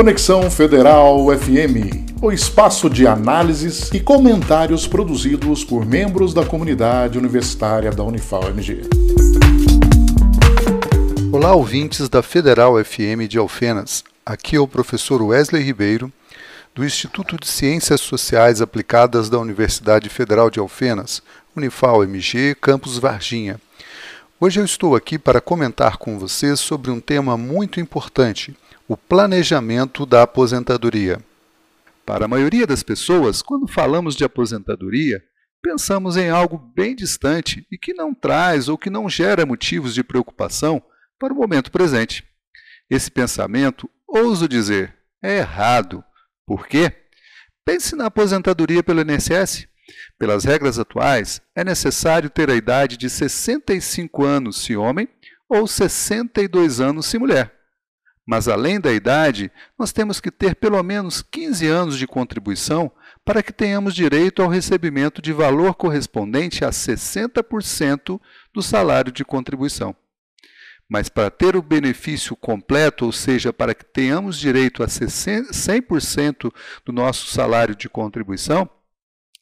Conexão Federal FM, o espaço de análises e comentários produzidos por membros da comunidade universitária da Unifal-MG. Olá, ouvintes da Federal FM de Alfenas. Aqui é o professor Wesley Ribeiro, do Instituto de Ciências Sociais Aplicadas da Universidade Federal de Alfenas, Unifal-MG, Campus Varginha. Hoje eu estou aqui para comentar com vocês sobre um tema muito importante: o planejamento da aposentadoria. Para a maioria das pessoas, quando falamos de aposentadoria, pensamos em algo bem distante e que não traz ou que não gera motivos de preocupação para o momento presente. Esse pensamento, ouso dizer, é errado. Por quê? Pense na aposentadoria pelo INSS. Pelas regras atuais, é necessário ter a idade de 65 anos se homem ou 62 anos se mulher. Mas além da idade, nós temos que ter pelo menos 15 anos de contribuição para que tenhamos direito ao recebimento de valor correspondente a 60% do salário de contribuição. Mas para ter o benefício completo, ou seja, para que tenhamos direito a 100% do nosso salário de contribuição,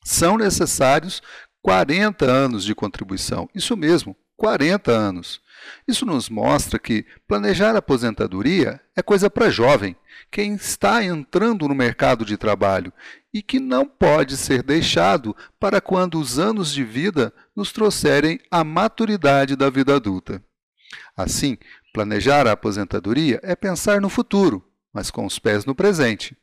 são necessários 40 anos de contribuição. Isso mesmo, 40 anos. Isso nos mostra que planejar a aposentadoria é coisa para jovem, quem está entrando no mercado de trabalho e que não pode ser deixado para quando os anos de vida nos trouxerem a maturidade da vida adulta. Assim, planejar a aposentadoria é pensar no futuro, mas com os pés no presente.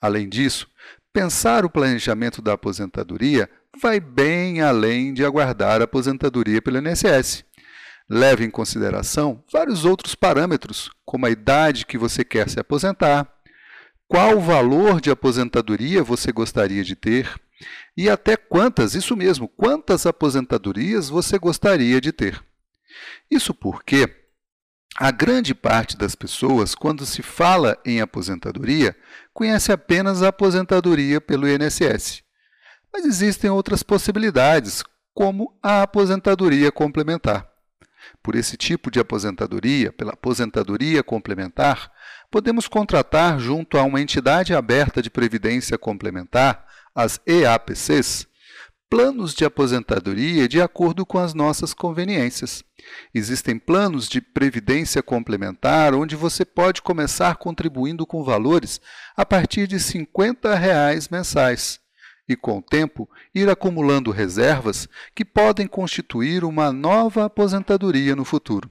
Além disso, Pensar o planejamento da aposentadoria vai bem além de aguardar a aposentadoria pelo INSS. Leve em consideração vários outros parâmetros, como a idade que você quer se aposentar, qual valor de aposentadoria você gostaria de ter e até quantas, isso mesmo, quantas aposentadorias você gostaria de ter. Isso porque a grande parte das pessoas, quando se fala em aposentadoria, conhece apenas a aposentadoria pelo INSS. Mas existem outras possibilidades, como a aposentadoria complementar. Por esse tipo de aposentadoria, pela aposentadoria complementar, podemos contratar junto a uma entidade aberta de previdência complementar, as EAPCs, planos de aposentadoria de acordo com as nossas conveniências. Existem planos de previdência complementar onde você pode começar contribuindo com valores a partir de 50 reais mensais e, com o tempo, ir acumulando reservas que podem constituir uma nova aposentadoria no futuro.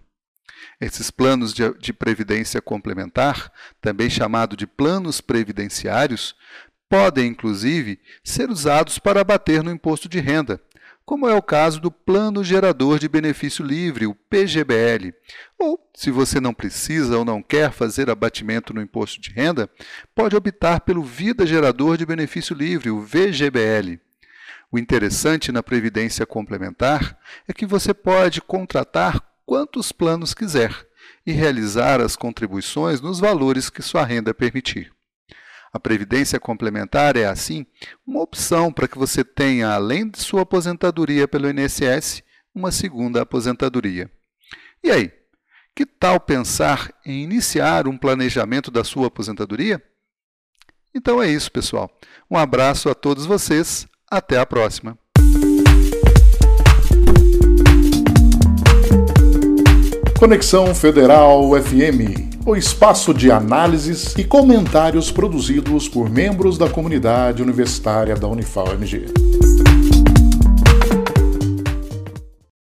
Esses planos de, de, previdência complementar, também chamado de planos previdenciários, podem, inclusive, ser usados para abater no imposto de renda, como é o caso do Plano Gerador de Benefício Livre, o PGBL. Ou, se você não precisa ou não quer fazer abatimento no imposto de renda, pode optar pelo Vida Gerador de Benefício Livre, o VGBL. O interessante na Previdência Complementar é que você pode contratar quantos planos quiser e realizar as contribuições nos valores que sua renda permitir. A previdência complementar é, assim, uma opção para que você tenha, além de sua aposentadoria pelo INSS, uma segunda aposentadoria. E aí, que tal pensar em iniciar um planejamento da sua aposentadoria? Então é isso, pessoal. Um abraço a todos vocês. Até a próxima. Conexão Federal FM o espaço de análises e comentários produzidos por membros da comunidade universitária da Unifal-MG.